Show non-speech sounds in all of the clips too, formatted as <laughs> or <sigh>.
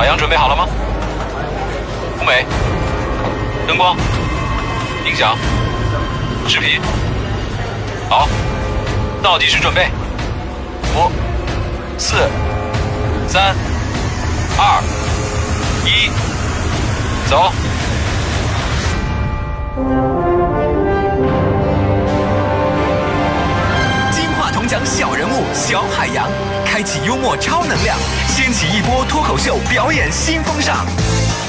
海洋准备好了吗？舞美、灯光、音响、视频，好，倒计时准备，五、四、三、二、一，走。金话筒奖小人物小海洋，开启幽默超能量，掀起一波脱口秀表演新风尚。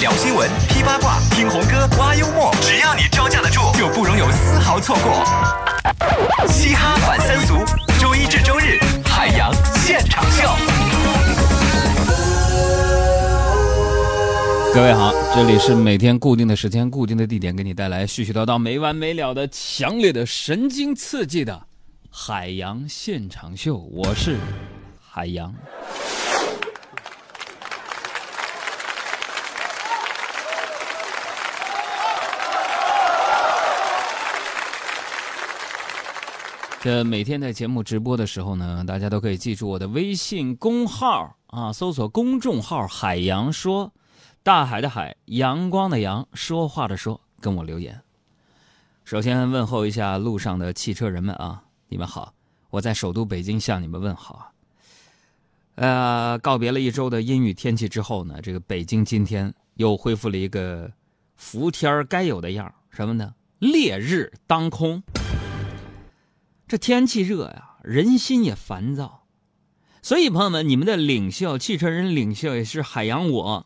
聊新闻、批八卦、听红歌、挖幽默，只要你招架得住，就不容有丝毫错过。嘻哈反三俗，周一至周日，海洋现场秀。各位好，这里是每天固定的时间、固定的地点，给你带来絮絮叨叨、没完没了的强烈的神经刺激的海洋现场秀。我是海洋。这每天在节目直播的时候呢，大家都可以记住我的微信公号啊，搜索公众号“海洋说”。大海的海，阳光的阳，说话的说，跟我留言。首先问候一下路上的汽车人们啊，你们好，我在首都北京向你们问好。呃，告别了一周的阴雨天气之后呢，这个北京今天又恢复了一个伏天该有的样什么呢？烈日当空。这天气热呀，人心也烦躁，所以朋友们，你们的领袖，汽车人领袖也是海洋我。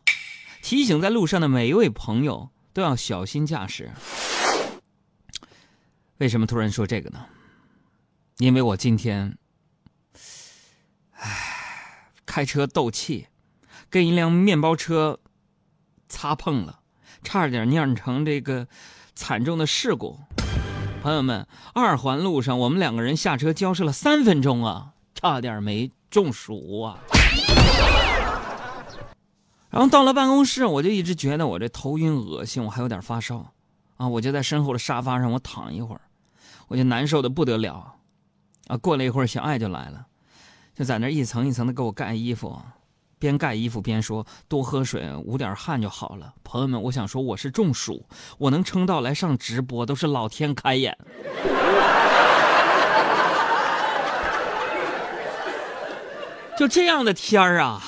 提醒在路上的每一位朋友都要小心驾驶。为什么突然说这个呢？因为我今天，开车斗气，跟一辆面包车擦碰了，差点酿成这个惨重的事故。朋友们，二环路上我们两个人下车交涉了三分钟啊，差点没中暑啊。然后到了办公室，我就一直觉得我这头晕恶心，我还有点发烧，啊，我就在身后的沙发上我躺一会儿，我就难受的不得了，啊，过了一会儿小爱就来了，就在那一层一层的给我盖衣服，边盖衣服边说多喝水，捂点汗就好了。朋友们，我想说我是中暑，我能撑到来上直播都是老天开眼。<laughs> 就这样的天儿啊！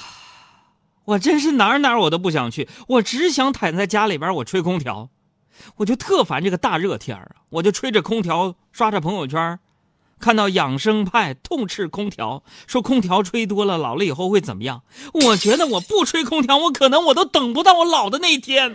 我真是哪儿哪儿我都不想去，我只想躺在家里边，我吹空调，我就特烦这个大热天啊！我就吹着空调，刷着朋友圈，看到养生派痛斥空调，说空调吹多了老了以后会怎么样？我觉得我不吹空调，我可能我都等不到我老的那一天。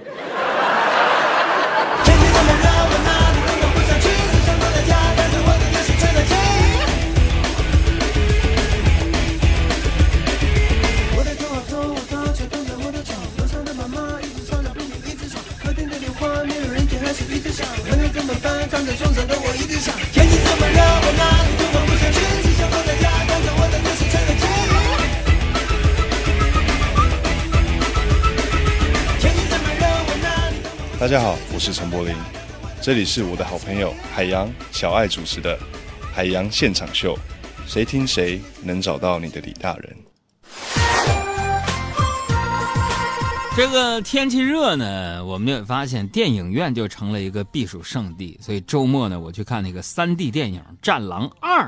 大家好，我是陈柏霖，这里是我的好朋友海洋小爱主持的《海洋现场秀》，谁听谁能找到你的李大人。这个天气热呢，我们也发现电影院就成了一个避暑圣地，所以周末呢，我去看那个三 D 电影《战狼二》。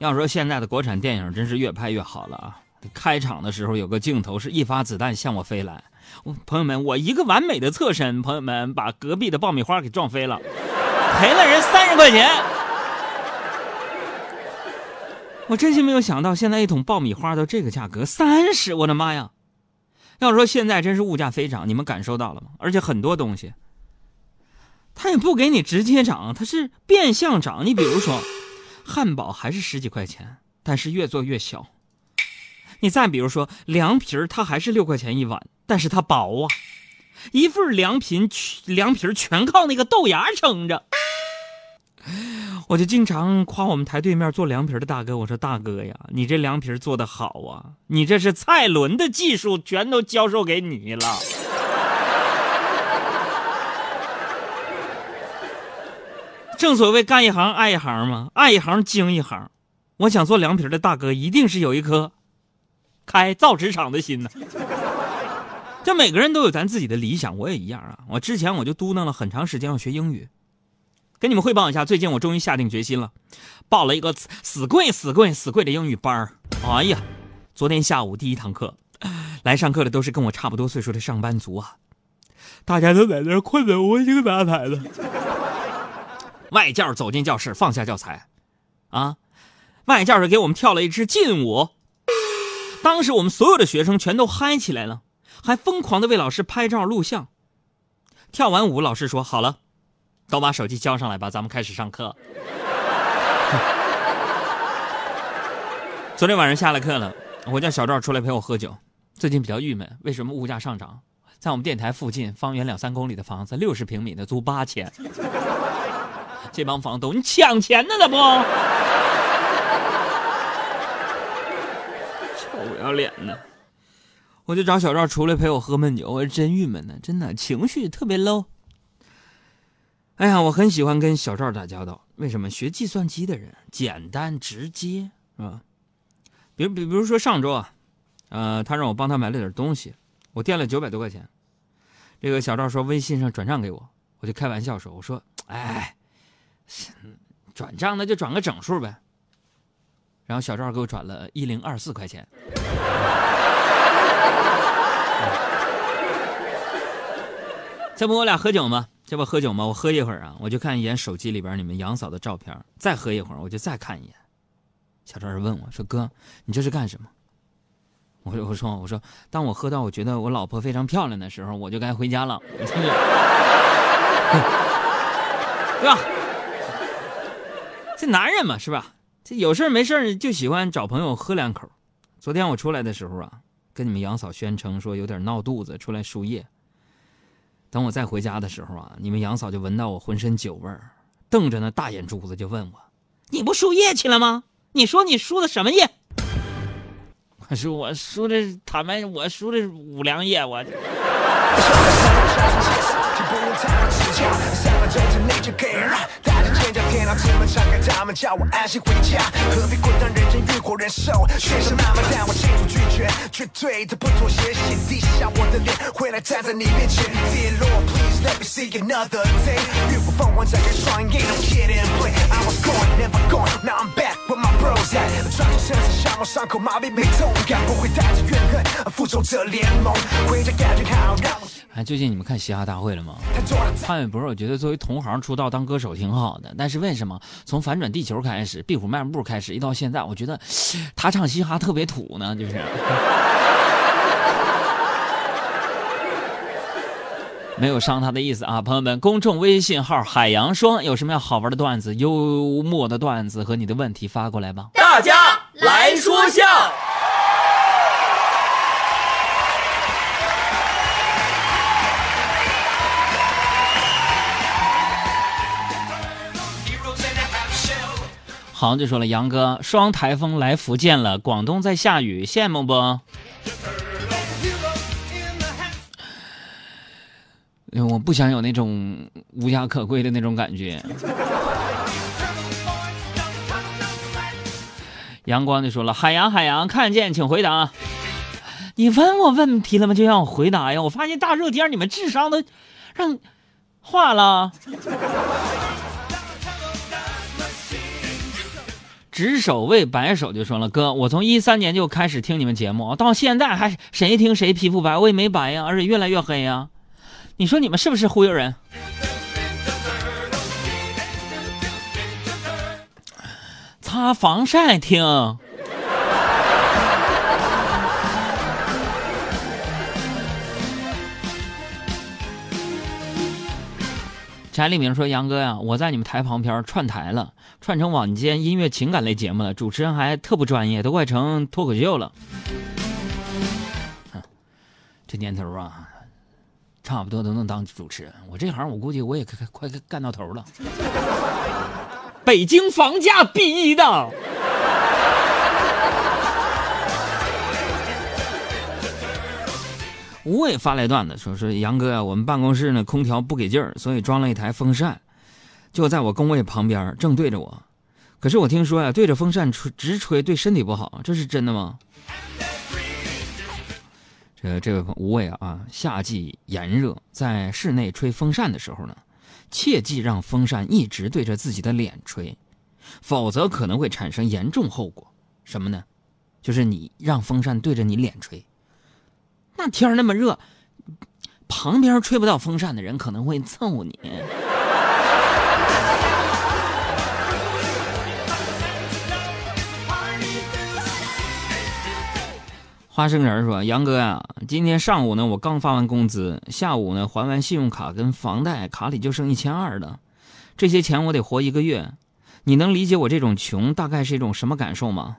要说现在的国产电影真是越拍越好了啊！开场的时候有个镜头是一发子弹向我飞来，朋友们，我一个完美的侧身，朋友们把隔壁的爆米花给撞飞了，<laughs> 赔了人三十块钱。我真心没有想到，现在一桶爆米花都这个价格，三十！我的妈呀！要说现在真是物价飞涨，你们感受到了吗？而且很多东西，它也不给你直接涨，它是变相涨。你比如说，汉堡还是十几块钱，但是越做越小。你再比如说凉皮儿，它还是六块钱一碗，但是它薄啊。一份凉皮凉皮全靠那个豆芽撑着。我就经常夸我们台对面做凉皮的大哥，我说大哥呀，你这凉皮做的好啊，你这是蔡伦的技术，全都教授给你了。正所谓干一行爱一行嘛，爱一行精一行。我想做凉皮的大哥，一定是有一颗开造纸厂的心呢。这每个人都有咱自己的理想，我也一样啊。我之前我就嘟囔了很长时间要学英语，跟你们汇报一下，最近我终于下定决心了，报了一个死贵死贵死贵的英语班。哎呀，昨天下午第一堂课，来上课的都是跟我差不多岁数的上班族啊，大家都在那困得无精打采的。外教走进教室，放下教材，啊，外教是给我们跳了一支劲舞。当时我们所有的学生全都嗨起来了，还疯狂的为老师拍照录像。跳完舞，老师说：“好了，都把手机交上来吧，咱们开始上课。<laughs> ”昨天晚上下了课了，我叫小赵出来陪我喝酒。最近比较郁闷，为什么物价上涨？在我们电台附近，方圆两三公里的房子，六十平米的租八千。这帮房东，你抢钱呢？那不？<laughs> 臭不要脸的！我就找小赵出来陪我喝闷酒，我真郁闷呢，真的情绪特别 low。哎呀，我很喜欢跟小赵打交道，为什么？学计算机的人简单直接，是吧？比如，比比如说上周啊，呃，他让我帮他买了点东西，我垫了九百多块钱。这个小赵说微信上转账给我，我就开玩笑说，我说，哎。转账那就转个整数呗。然后小赵给我转了一零二四块钱。这不我俩喝酒吗？这不喝酒吗？我喝一会儿啊，我就看一眼手机里边你们杨嫂的照片。再喝一会儿，我就再看一眼。小赵问我说：“哥，你这是干什么？”我说：“我说我说，当我喝到我觉得我老婆非常漂亮的时候，我就该回家了，<laughs> 对吧？”这男人嘛，是吧？这有事没事就喜欢找朋友喝两口。昨天我出来的时候啊，跟你们杨嫂宣称说有点闹肚子，出来输液。等我再回家的时候啊，你们杨嫂就闻到我浑身酒味儿，瞪着那大眼珠子就问我：“你不输液去了吗？你说你输的什么液？” <laughs> 我说：“我输的，坦白我输的五粮液。”我。<laughs> 怎么敞开，大门叫我安心回家，何必孤单？人间欲火燃烧？现实那么大我清楚拒绝，绝对的不妥协，先低下我的脸，回来站在你面前。跌落 let me see another day。浴火凤凰展开双眼，No kid and play。I was gone, never gone, now I'm back with my bros at。伤口麻痹没痛感，不会带着怨恨，复仇者联盟。回家感觉好让。哎，最近你们看嘻哈大会了吗？潘玮柏，我觉得作为同行出道当歌手挺好的，但是为什么从反转地球开始，壁虎漫步开始，一到现在，我觉得他唱嘻哈特别土呢？就是没有伤他的意思啊，朋友们，公众微信号海洋说有什么样好玩的段子、幽默的段子和你的问题发过来吧，大家来说笑。好，就说了，杨哥，双台风来福建了，广东在下雨，羡慕不？我不想有那种无家可归的那种感觉。阳光就说了，海洋海洋，看见请回答。你问我问题了吗？就让我回答呀！我发现大热天你们智商都让化了。执手为白手就说了，哥，我从一三年就开始听你们节目，到现在还谁听谁皮肤白，我也没白呀，而且越来越黑呀。你说你们是不是忽悠人？擦防晒听。柴立明说：“杨哥呀，我在你们台旁边串台了，串成晚间音乐情感类节目了，主持人还特不专业，都快成脱口秀了。这年头啊，差不多都能当主持人。我这行，我估计我也快快干到头了。北京房价逼的。”吴伟发来段子，说说杨哥呀，我们办公室呢空调不给劲儿，所以装了一台风扇，就在我工位旁边，正对着我。可是我听说呀，对着风扇吹直吹对身体不好，这是真的吗？呃这位无畏啊，夏季炎热，在室内吹风扇的时候呢，切记让风扇一直对着自己的脸吹，否则可能会产生严重后果。什么呢？就是你让风扇对着你脸吹，那天那么热，旁边吹不到风扇的人可能会揍你。花生仁说：“杨哥呀、今天上午呢，我刚发完工资，下午呢还完信用卡跟房贷，卡里就剩一千二了。这些钱我得活一个月，你能理解我这种穷大概是一种什么感受吗？”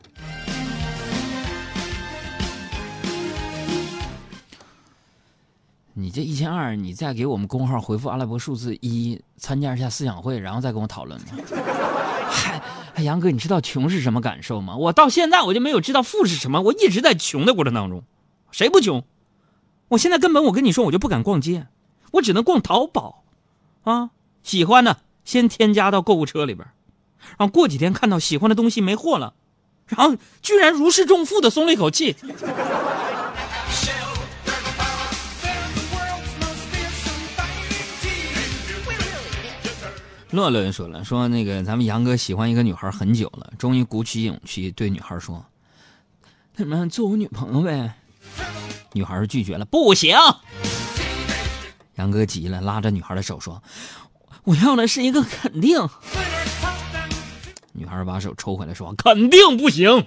你这一千二，你再给我们公号回复阿拉伯数字一，参加一下思想会，然后再跟我讨论吗？哎杨哥，你知道穷是什么感受吗？我到现在我就没有知道富是什么，我一直在穷的过程当中，谁不穷？我现在根本我跟你说，我就不敢逛街，我只能逛淘宝，啊，喜欢的先添加到购物车里边，然后过几天看到喜欢的东西没货了，然后居然如释重负的松了一口气。乐乐说了，说那个咱们杨哥喜欢一个女孩很久了，终于鼓起勇气对女孩说：“那什么做我女朋友呗。”女孩拒绝了，不行。杨哥急了，拉着女孩的手说：“我要的是一个肯定。”女孩把手抽回来说：“肯定不行。”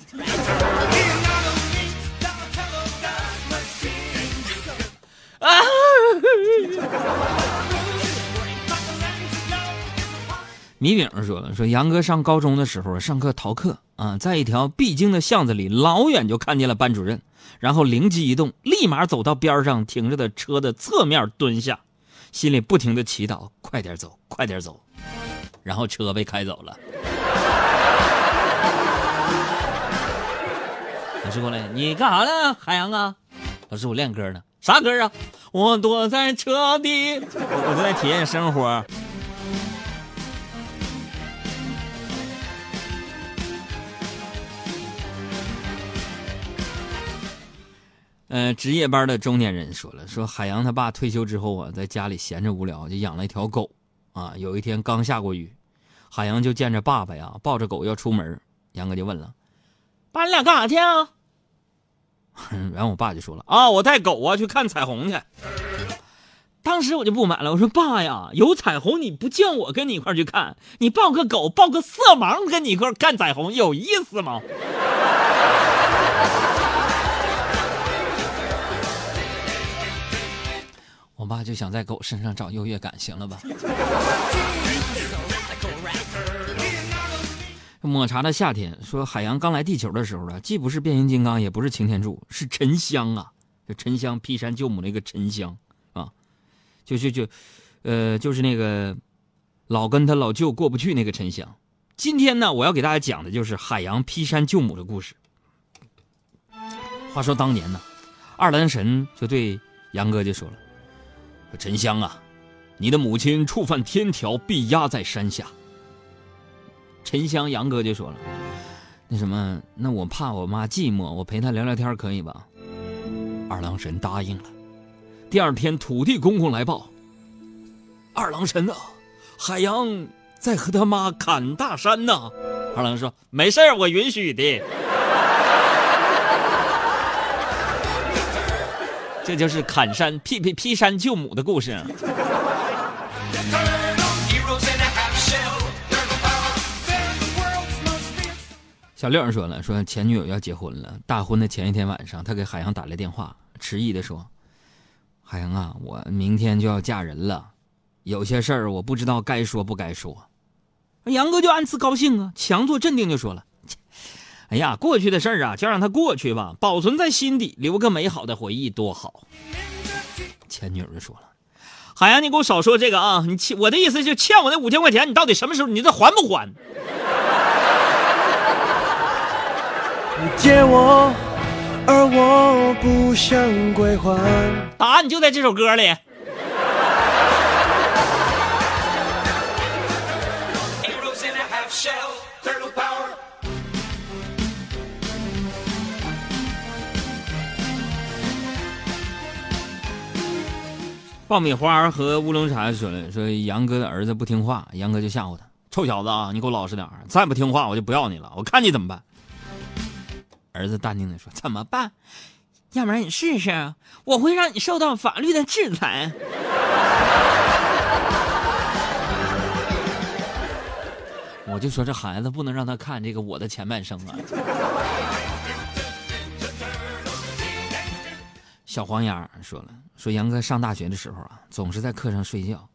米饼说了，说杨哥上高中的时候上课逃课啊，在一条必经的巷子里，老远就看见了班主任，然后灵机一动，立马走到边上停着的车的侧面蹲下，心里不停的祈祷：快点走，快点走。然后车被开走了。老师过来，你干啥呢，海洋啊？老师，我练歌呢。啥歌啊？我躲在车底，我我在体验生活。呃，值夜班的中年人说了，说海洋他爸退休之后啊，在家里闲着无聊，就养了一条狗。啊，有一天刚下过雨，海洋就见着爸爸呀抱着狗要出门，杨哥就问了：“爸，你俩干啥去啊？” <laughs> 然后我爸就说了：“啊，我带狗啊去看彩虹去。”当时我就不满了，我说：“爸呀，有彩虹你不叫我跟你一块去看，你抱个狗抱个色盲跟你一块看彩虹有意思吗？”我爸就想在狗身上找优越感，行了吧？抹茶的夏天说，海洋刚来地球的时候呢，既不是变形金刚，也不是擎天柱，是沉香啊，就沉香劈山救母那个沉香啊，就就就，呃，就是那个老跟他老舅过不去那个沉香。今天呢，我要给大家讲的就是海洋劈山救母的故事。话说当年呢，二郎神就对杨哥就说了。沉香啊，你的母亲触犯天条，必压在山下。沉香杨哥就说了：“那什么，那我怕我妈寂寞，我陪她聊聊天可以吧？”二郎神答应了。第二天，土地公公来报：“二郎神啊，海洋在和他妈砍大山呢。”二郎说：“没事我允许的。”这就是砍山劈劈劈山救母的故事。小六说了，说前女友要结婚了，大婚的前一天晚上，他给海洋打来电话，迟疑的说：“海洋啊，我明天就要嫁人了，有些事儿我不知道该说不该说。”杨哥就暗自高兴啊，强作镇定就说了。哎呀，过去的事儿啊，就让它过去吧，保存在心底，留个美好的回忆多好。前女友就说了：“海洋，你给我少说这个啊！你欠我的意思就欠我那五千块钱，你到底什么时候你这还不还？”你借我，而我不想归还。答案就在这首歌里。爆米花和乌龙茶说了，说杨哥的儿子不听话，杨哥就吓唬他：“臭小子啊，你给我老实点儿，再不听话我就不要你了，我看你怎么办。”儿子淡定的说：“怎么办？要不然你试试，我会让你受到法律的制裁。<laughs> ”我就说这孩子不能让他看这个我的前半生啊。小黄鸭说了，说杨哥上大学的时候啊，总是在课上睡觉。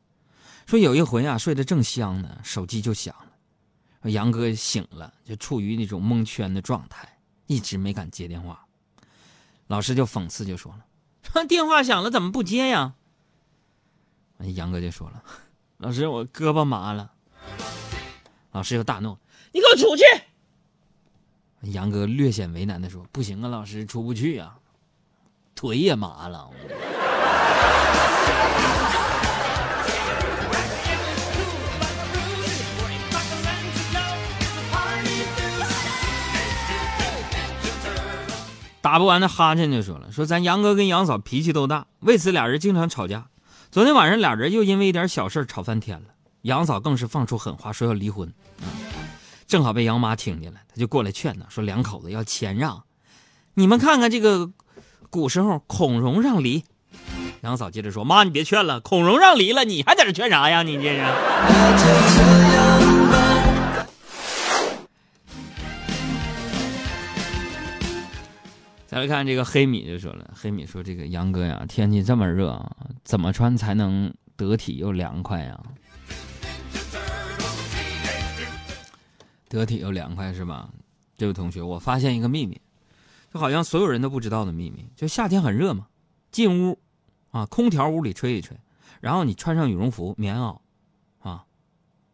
说有一回啊，睡得正香呢，手机就响了。杨哥醒了，就处于那种蒙圈的状态，一直没敢接电话。老师就讽刺就说了：“说电话响了怎么不接呀？”杨哥就说了：“ <laughs> 老师，我胳膊麻了。”老师又大怒：“你给我出去！”杨哥略显为难的说：“不行啊，老师出不去啊。”腿也麻了。打不完的哈欠就说了：“说咱杨哥跟杨嫂脾气都大，为此俩人经常吵架。昨天晚上俩人又因为一点小事吵翻天了，杨嫂更是放出狠话说要离婚。正好被杨妈听见了，他就过来劝他说：两口子要谦让。你们看看这个。”古时候，孔融让梨，杨嫂接着说：“妈，你别劝了，孔融让梨了，你还在这劝啥呀？你这是。”再来看这个黑米就说了：“黑米说这个杨哥呀，天气这么热，怎么穿才能得体又凉快呀？得体又凉快是吧？这位同学，我发现一个秘密。”就好像所有人都不知道的秘密，就夏天很热嘛，进屋，啊，空调屋里吹一吹，然后你穿上羽绒服、棉袄，啊，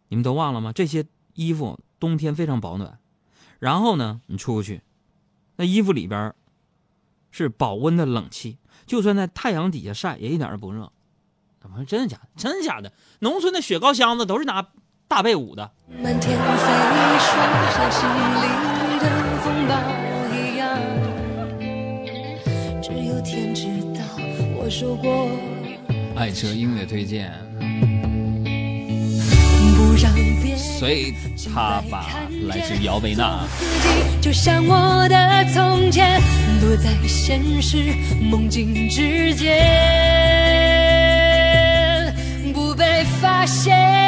你们都忘了吗？这些衣服冬天非常保暖，然后呢，你出去，那衣服里边是保温的冷气，就算在太阳底下晒也一点都不热。怎么真的假的？真的假的？农村的雪糕箱子都是拿大被捂的。满天飞霜，像心里的说过。爱车音乐推荐。不让别随他吧来自姚贝娜就像我的从前躲在现实梦境之间不被发现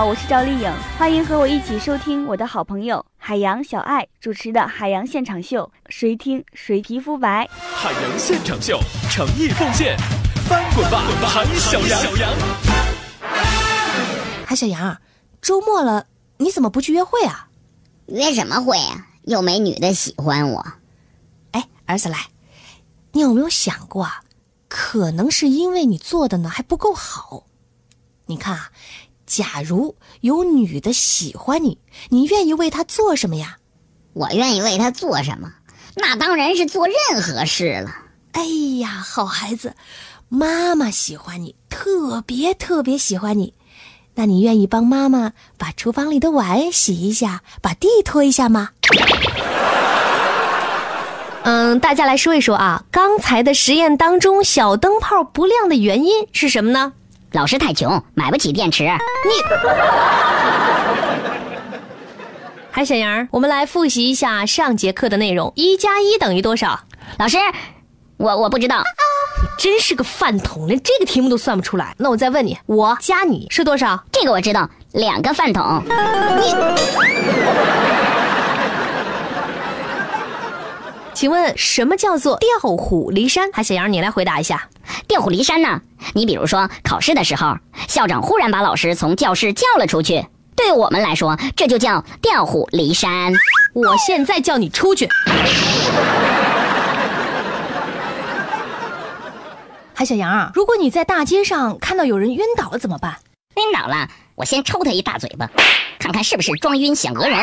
好，我是赵丽颖，欢迎和我一起收听我的好朋友海洋小爱主持的《海洋现场秀》，谁听谁皮肤白。海洋现场秀，诚意奉献，翻滚吧，海小羊！海小羊，周末了，你怎么不去约会啊？约什么会啊？又没女的喜欢我。哎，儿子来，你有没有想过啊？可能是因为你做的呢还不够好。你看啊，假如有女的喜欢你，你愿意为她做什么呀？我愿意为她做什么？那当然是做任何事了。哎呀，好孩子，妈妈喜欢你，特别特别喜欢你。那你愿意帮妈妈把厨房里的碗洗一下，把地拖一下吗？<laughs> 嗯，大家来说一说啊，刚才的实验当中，小灯泡不亮的原因是什么呢？老师太穷，买不起电池。你，<laughs> 还小杨，我们来复习一下上节课的内容：一加一等于多少？老师，我我不知道。你真是个饭桶，连这个题目都算不出来。那我再问你，我加你是多少？这个我知道，两个饭桶。你。请问什么叫做调虎离山？还小杨，你来回答一下。调虎离山呢？你比如说考试的时候，校长忽然把老师从教室叫了出去，对我们来说，这就叫调虎离山。我现在叫你出去。海小杨啊，如果你在大街上看到有人晕倒了怎么办？晕倒了，我先抽他一大嘴巴，看看是不是装晕想讹人。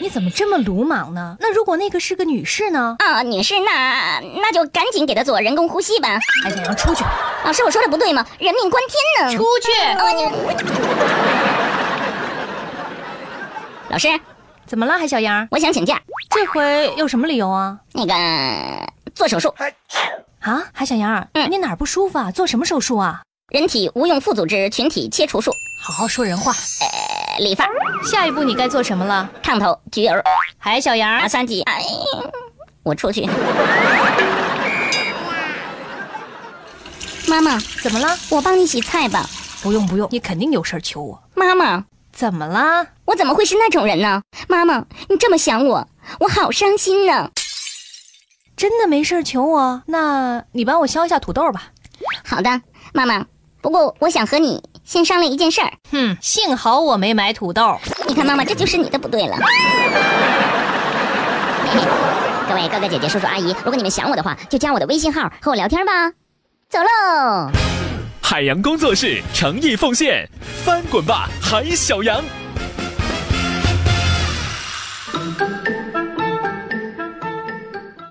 你怎么这么鲁莽呢？那如果那个是个女士呢？啊，女士，那那就赶紧给她做人工呼吸吧。海小杨，出去！老师，我说的不对吗？人命关天呢！出去！老师，怎么了，海小杨？我想请假。这回有什么理由啊？那个做手术。啊，海小杨，嗯，你哪儿不舒服啊？做什么手术啊？人体无用副组织群体切除术。好好说人话。呃，理发。下一步你该做什么了？烫头、焗油。还小杨，三级。哎，我出去。妈妈，怎么了？我帮你洗菜吧。不用不用，你肯定有事求我。妈妈，怎么了？我怎么会是那种人呢？妈妈，你这么想我，我好伤心呢。真的没事求我？那你帮我削一下土豆吧。好的，妈妈。不过我想和你先商量一件事儿。哼，幸好我没买土豆。你看，妈妈，这就是你的不对了。<laughs> 各位哥哥姐姐、叔叔阿姨，如果你们想我的话，就加我的微信号和我聊天吧。走喽！海洋工作室诚意奉献，翻滚吧，海小羊！